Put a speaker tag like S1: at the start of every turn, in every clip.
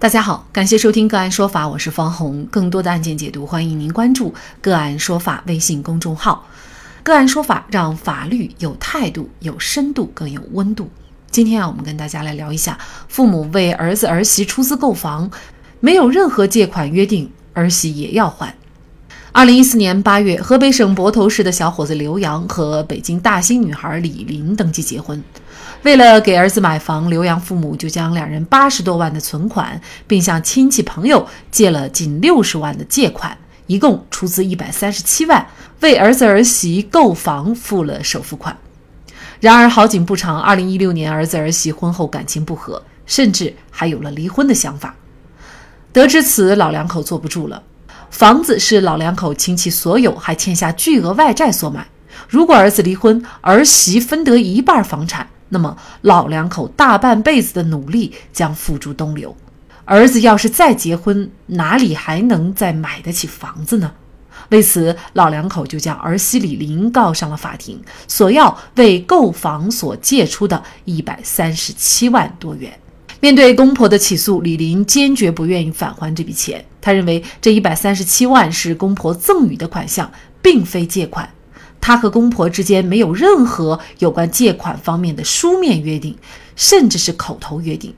S1: 大家好，感谢收听个案说法，我是方红。更多的案件解读，欢迎您关注个案说法微信公众号。个案说法让法律有态度、有深度、更有温度。今天啊，我们跟大家来聊一下，父母为儿子儿媳出资购房，没有任何借款约定，儿媳也要还。二零一四年八月，河北省泊头市的小伙子刘洋和北京大兴女孩李林登记结婚。为了给儿子买房，刘洋父母就将两人八十多万的存款，并向亲戚朋友借了近六十万的借款，一共出资一百三十七万，为儿子儿媳购房付了首付款。然而好景不长，二零一六年儿子儿媳婚后感情不和，甚至还有了离婚的想法。得知此，老两口坐不住了。房子是老两口亲戚所有，还欠下巨额外债所买。如果儿子离婚，儿媳分得一半房产。那么老两口大半辈子的努力将付诸东流，儿子要是再结婚，哪里还能再买得起房子呢？为此，老两口就将儿媳李林告上了法庭，索要为购房所借出的一百三十七万多元。面对公婆的起诉，李林坚决不愿意返还这笔钱。他认为这一百三十七万是公婆赠与的款项，并非借款。他和公婆之间没有任何有关借款方面的书面约定，甚至是口头约定。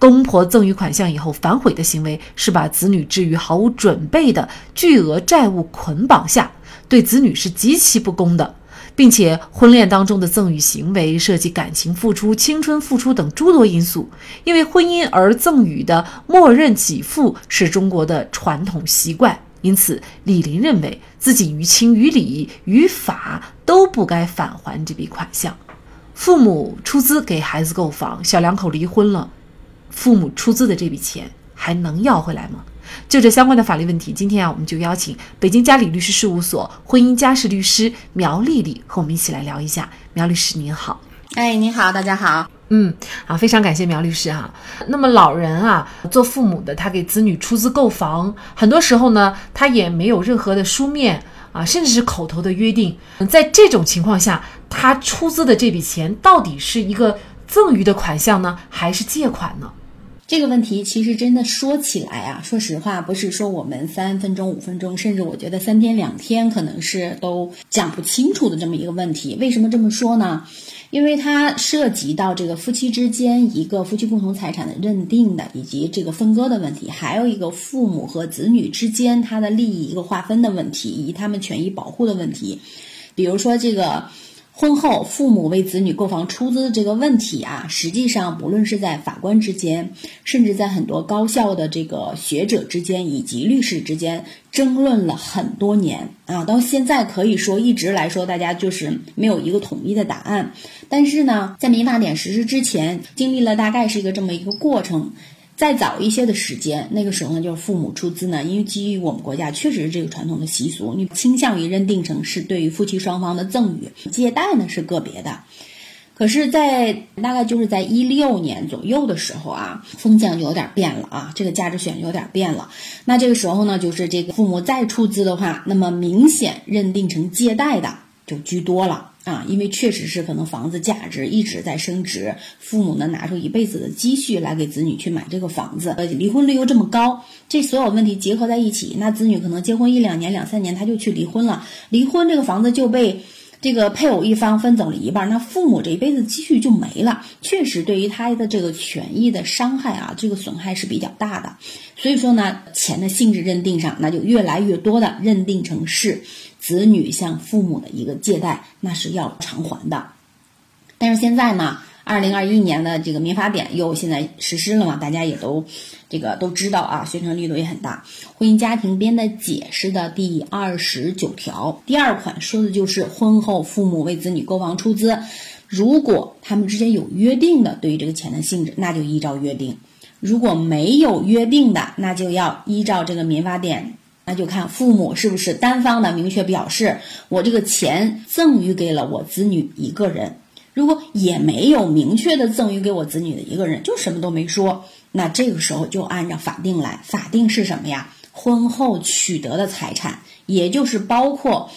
S1: 公婆赠与款项以后反悔的行为，是把子女置于毫无准备的巨额债务捆绑下，对子女是极其不公的，并且婚恋当中的赠与行为涉及感情付出、青春付出等诸多因素，因为婚姻而赠与的默认给付是中国的传统习惯。因此，李林认为自己于情于理于法都不该返还这笔款项。父母出资给孩子购房，小两口离婚了，父母出资的这笔钱还能要回来吗？就这相关的法律问题，今天啊，我们就邀请北京嘉里律师事务所婚姻家事律师苗丽丽和我们一起来聊一下。苗律师您好，
S2: 哎，您好，大家好。
S1: 嗯，啊，非常感谢苗律师哈。那么老人啊，做父母的，他给子女出资购房，很多时候呢，他也没有任何的书面啊，甚至是口头的约定。在这种情况下，他出资的这笔钱到底是一个赠与的款项呢，还是借款呢？
S2: 这个问题其实真的说起来啊，说实话，不是说我们三分钟、五分钟，甚至我觉得三天两天可能是都讲不清楚的这么一个问题。为什么这么说呢？因为它涉及到这个夫妻之间一个夫妻共同财产的认定的，以及这个分割的问题，还有一个父母和子女之间他的利益一个划分的问题，以及他们权益保护的问题。比如说这个。婚后父母为子女购房出资这个问题啊，实际上不论是在法官之间，甚至在很多高校的这个学者之间，以及律师之间争论了很多年啊，到现在可以说一直来说，大家就是没有一个统一的答案。但是呢，在民法典实施之前，经历了大概是一个这么一个过程。再早一些的时间，那个时候呢，就是父母出资呢，因为基于我们国家确实是这个传统的习俗，你倾向于认定成是对于夫妻双方的赠与，借贷呢是个别的。可是，在大概就是在一六年左右的时候啊，风向就有点变了啊，这个价值选有点变了。那这个时候呢，就是这个父母再出资的话，那么明显认定成借贷的就居多了。啊，因为确实是可能房子价值一直在升值，父母呢拿出一辈子的积蓄来给子女去买这个房子，呃，离婚率又这么高，这所有问题结合在一起，那子女可能结婚一两年、两三年他就去离婚了，离婚这个房子就被这个配偶一方分走了一半，那父母这一辈子积蓄就没了，确实对于他的这个权益的伤害啊，这个损害是比较大的，所以说呢，钱的性质认定上，那就越来越多的认定成是。子女向父母的一个借贷，那是要偿还的。但是现在呢，二零二一年的这个民法典又现在实施了嘛？大家也都这个都知道啊，宣传力度也很大。婚姻家庭编的解释的第二十九条第二款说的就是婚后父母为子女购房出资，如果他们之间有约定的，对于这个钱的性质，那就依照约定；如果没有约定的，那就要依照这个民法典。那就看父母是不是单方的明确表示，我这个钱赠与给了我子女一个人。如果也没有明确的赠与给我子女的一个人，就什么都没说，那这个时候就按照法定来。法定是什么呀？婚后取得的财产，也就是包括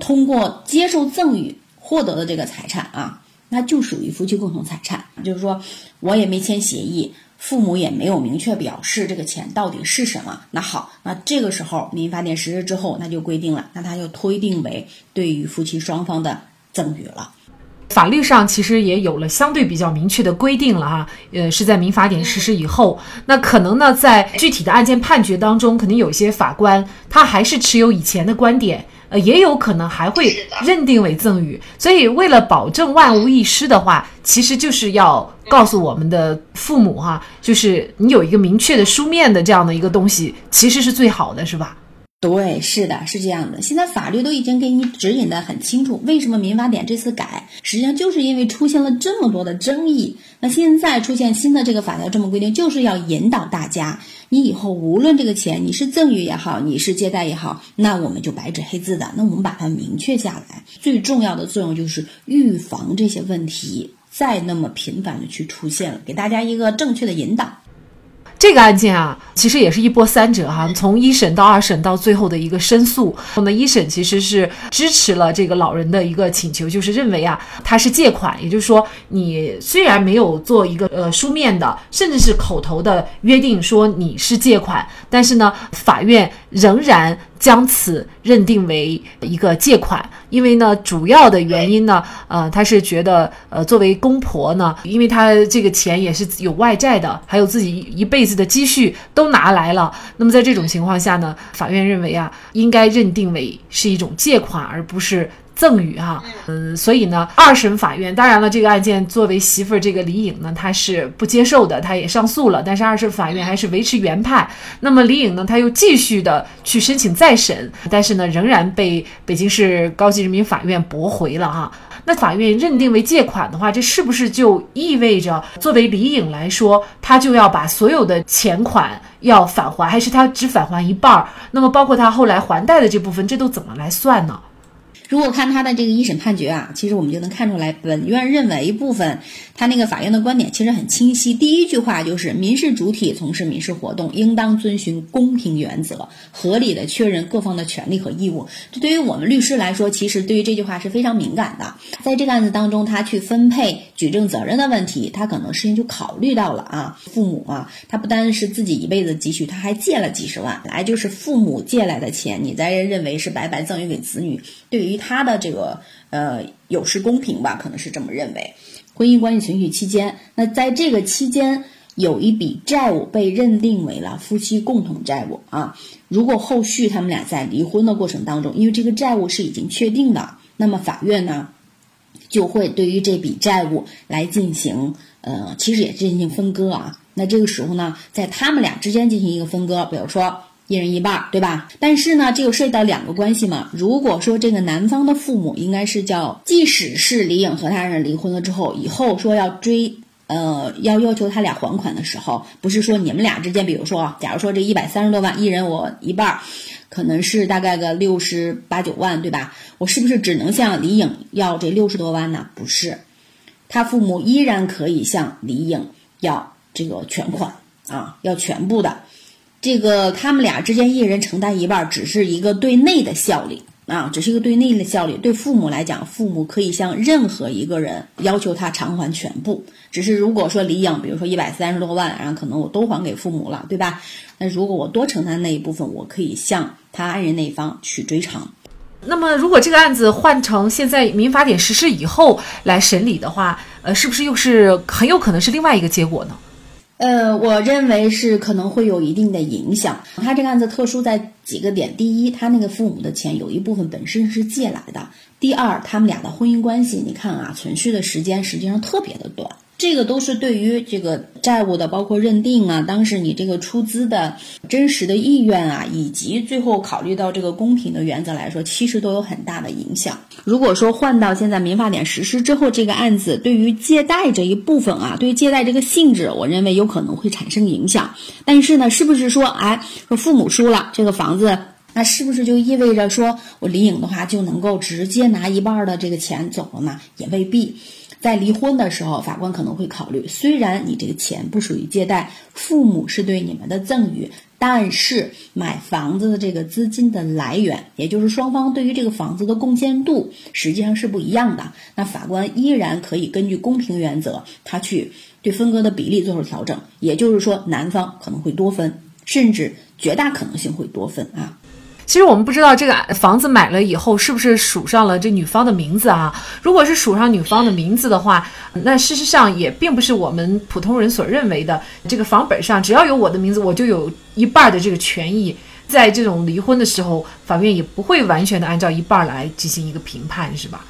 S2: 通过接受赠与获得的这个财产啊，那就属于夫妻共同财产。就是说我也没签协议，父母也没有明确表示这个钱到底是什么。那好，那这个时候民法典实施之后，那就规定了，那它就推定为对于夫妻双方的赠与了。
S1: 法律上其实也有了相对比较明确的规定了哈，呃，是在民法典实施以后，那可能呢，在具体的案件判决当中，肯定有一些法官他还是持有以前的观点，呃，也有可能还会认定为赠与。所以，为了保证万无一失的话，其实就是要告诉我们的父母哈，就是你有一个明确的书面的这样的一个东西，其实是最好的，是吧？
S2: 对，是的，是这样的。现在法律都已经给你指引的很清楚，为什么民法典这次改，实际上就是因为出现了这么多的争议。那现在出现新的这个法条这么规定，就是要引导大家，你以后无论这个钱你是赠与也好，你是借贷也好，那我们就白纸黑字的，那我们把它明确下来。最重要的作用就是预防这些问题再那么频繁的去出现了，给大家一个正确的引导。
S1: 这个案件啊，其实也是一波三折哈，从一审到二审到最后的一个申诉。那么一审其实是支持了这个老人的一个请求，就是认为啊，他是借款，也就是说，你虽然没有做一个呃书面的，甚至是口头的约定说你是借款，但是呢，法院仍然。将此认定为一个借款，因为呢，主要的原因呢，呃，他是觉得，呃，作为公婆呢，因为他这个钱也是有外债的，还有自己一辈子的积蓄都拿来了，那么在这种情况下呢，法院认为啊，应该认定为是一种借款，而不是。赠与哈，嗯，所以呢，二审法院当然了，这个案件作为媳妇儿这个李颖呢，她是不接受的，她也上诉了，但是二审法院还是维持原判。那么李颖呢，她又继续的去申请再审，但是呢，仍然被北京市高级人民法院驳回了哈。那法院认定为借款的话，这是不是就意味着作为李颖来说，她就要把所有的钱款要返还，还是她只返还一半儿？那么包括她后来还贷的这部分，这都怎么来算呢？
S2: 如果看他的这个一审判决啊，其实我们就能看出来，本院认为部分他那个法院的观点其实很清晰。第一句话就是，民事主体从事民事活动，应当遵循公平原则，合理的确认各方的权利和义务。这对于我们律师来说，其实对于这句话是非常敏感的。在这个案子当中，他去分配举证责任的问题，他可能事先就考虑到了啊，父母啊，他不单是自己一辈子积蓄，他还借了几十万，本来就是父母借来的钱，你再认为是白白赠与给子女，对于。他的这个呃有失公平吧，可能是这么认为。婚姻关系存续期间，那在这个期间有一笔债务被认定为了夫妻共同债务啊。如果后续他们俩在离婚的过程当中，因为这个债务是已经确定的，那么法院呢就会对于这笔债务来进行呃，其实也进行分割啊。那这个时候呢，在他们俩之间进行一个分割，比如说。一人一半，对吧？但是呢，这个涉及到两个关系嘛。如果说这个男方的父母应该是叫，即使是李颖和他人离婚了之后，以后说要追，呃，要要求他俩还款的时候，不是说你们俩之间，比如说，假如说这一百三十多万，一人我一半，可能是大概个六十八九万，对吧？我是不是只能向李颖要这六十多万呢？不是，他父母依然可以向李颖要这个全款啊，要全部的。这个他们俩之间一人承担一半，只是一个对内的效力啊，只是一个对内的效力。对父母来讲，父母可以向任何一个人要求他偿还全部。只是如果说李颖，比如说一百三十多万，然后可能我都还给父母了，对吧？那如果我多承担那一部分，我可以向他爱人那一方去追偿。
S1: 那么，如果这个案子换成现在民法典实施以后来审理的话，呃，是不是又是很有可能是另外一个结果呢？
S2: 呃，我认为是可能会有一定的影响。他这个案子特殊在几个点：第一，他那个父母的钱有一部分本身是借来的；第二，他们俩的婚姻关系，你看啊，存续的时间实际上特别的短。这个都是对于这个债务的，包括认定啊，当时你这个出资的真实的意愿啊，以及最后考虑到这个公平的原则来说，其实都有很大的影响。如果说换到现在民法典实施之后，这个案子对于借贷这一部分啊，对于借贷这个性质，我认为有可能会产生影响。但是呢，是不是说，哎，说父母输了这个房子，那是不是就意味着说我李颖的话就能够直接拿一半的这个钱走了呢？也未必。在离婚的时候，法官可能会考虑，虽然你这个钱不属于借贷，父母是对你们的赠与，但是买房子的这个资金的来源，也就是双方对于这个房子的贡献度，实际上是不一样的。那法官依然可以根据公平原则，他去。对分割的比例做出调整，也就是说，男方可能会多分，甚至绝大可能性会多分啊。
S1: 其实我们不知道这个房子买了以后是不是署上了这女方的名字啊？如果是署上女方的名字的话，那事实上也并不是我们普通人所认为的。这个房本上只要有我的名字，我就有一半的这个权益。在这种离婚的时候，法院也不会完全的按照一半来进行一个评判，是吧？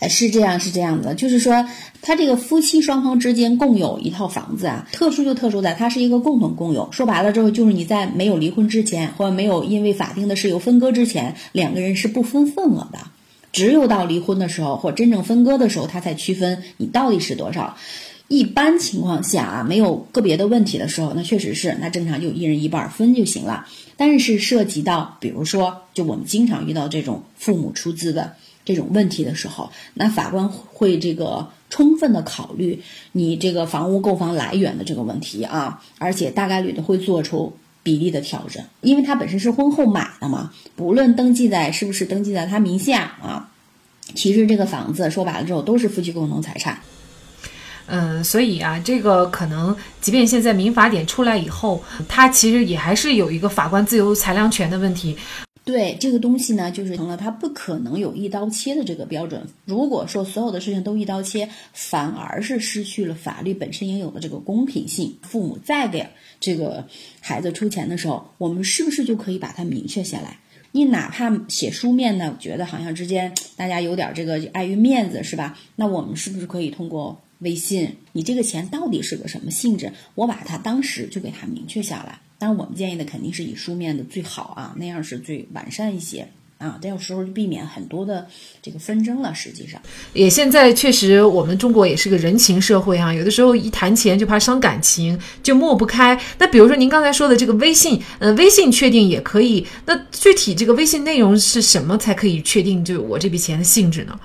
S2: 呃，是这样，是这样的，就是说，他这个夫妻双方之间共有一套房子啊，特殊就特殊在它是一个共同共有。说白了之后，就是你在没有离婚之前，或者没有因为法定的事由分割之前，两个人是不分份额的。只有到离婚的时候，或真正分割的时候，他才区分你到底是多少。一般情况下啊，没有个别的问题的时候，那确实是，那正常就一人一半分就行了。但是涉及到，比如说，就我们经常遇到这种父母出资的。这种问题的时候，那法官会这个充分的考虑你这个房屋购房来源的这个问题啊，而且大概率的会做出比例的调整，因为他本身是婚后买的嘛，不论登记在是不是登记在他名下啊，其实这个房子说白了之后都是夫妻共同财产。
S1: 嗯，所以啊，这个可能即便现在民法典出来以后，它其实也还是有一个法官自由裁量权的问题。
S2: 对这个东西呢，就是成了它不可能有一刀切的这个标准。如果说所有的事情都一刀切，反而是失去了法律本身应有的这个公平性。父母再给这个孩子出钱的时候，我们是不是就可以把它明确下来？你哪怕写书面呢，觉得好像之间大家有点这个碍于面子，是吧？那我们是不是可以通过微信，你这个钱到底是个什么性质？我把它当时就给他明确下来。但我们建议的肯定是以书面的最好啊，那样是最完善一些啊。这有时候就避免很多的这个纷争了。实际上，
S1: 也现在确实我们中国也是个人情社会啊，有的时候一谈钱就怕伤感情，就抹不开。那比如说您刚才说的这个微信，呃，微信确定也可以。那具体这个微信内容是什么才可以确定就我这笔钱的性质呢？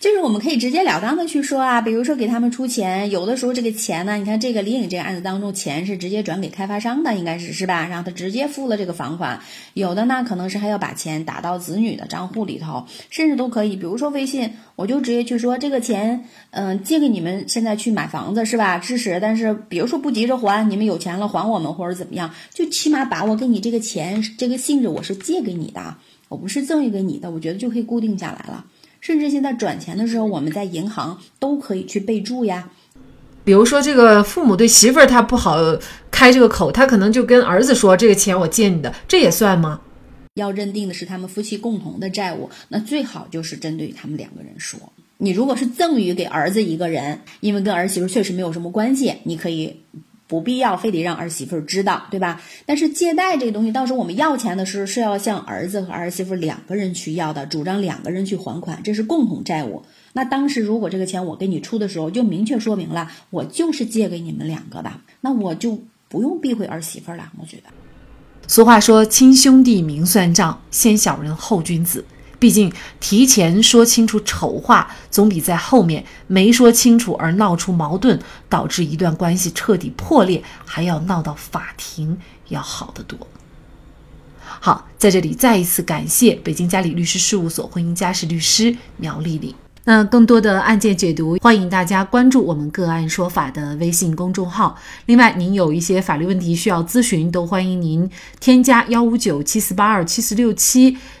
S2: 就是我们可以直截了当的去说啊，比如说给他们出钱，有的时候这个钱呢，你看这个李颖这个案子当中，钱是直接转给开发商的，应该是是吧？然后他直接付了这个房款，有的呢可能是还要把钱打到子女的账户里头，甚至都可以，比如说微信，我就直接去说这个钱，嗯，借给你们现在去买房子是吧？支持，但是比如说不急着还，你们有钱了还我们或者怎么样，就起码把我给你这个钱这个性质我是借给你的，我不是赠与给你的，我觉得就可以固定下来了。甚至现在转钱的时候，我们在银行都可以去备注呀。
S1: 比如说，这个父母对媳妇儿他不好开这个口，他可能就跟儿子说：“这个钱我借你的，这也算吗？”
S2: 要认定的是他们夫妻共同的债务，那最好就是针对于他们两个人说。你如果是赠与给儿子一个人，因为跟儿媳妇确实没有什么关系，你可以。不必要非得让儿媳妇知道，对吧？但是借贷这个东西，到时候我们要钱的时候是要向儿子和儿媳妇两个人去要的，主张两个人去还款，这是共同债务。那当时如果这个钱我给你出的时候，就明确说明了，我就是借给你们两个的，那我就不用避讳儿媳妇了。我觉得，
S1: 俗话说，亲兄弟明算账，先小人后君子。毕竟提前说清楚丑话，总比在后面没说清楚而闹出矛盾，导致一段关系彻底破裂，还要闹到法庭要好得多。好，在这里再一次感谢北京嘉里律师事务所婚姻家事律师苗丽丽。那更多的案件解读，欢迎大家关注我们“个案说法”的微信公众号。另外，您有一些法律问题需要咨询，都欢迎您添加幺五九七四八二七四六七。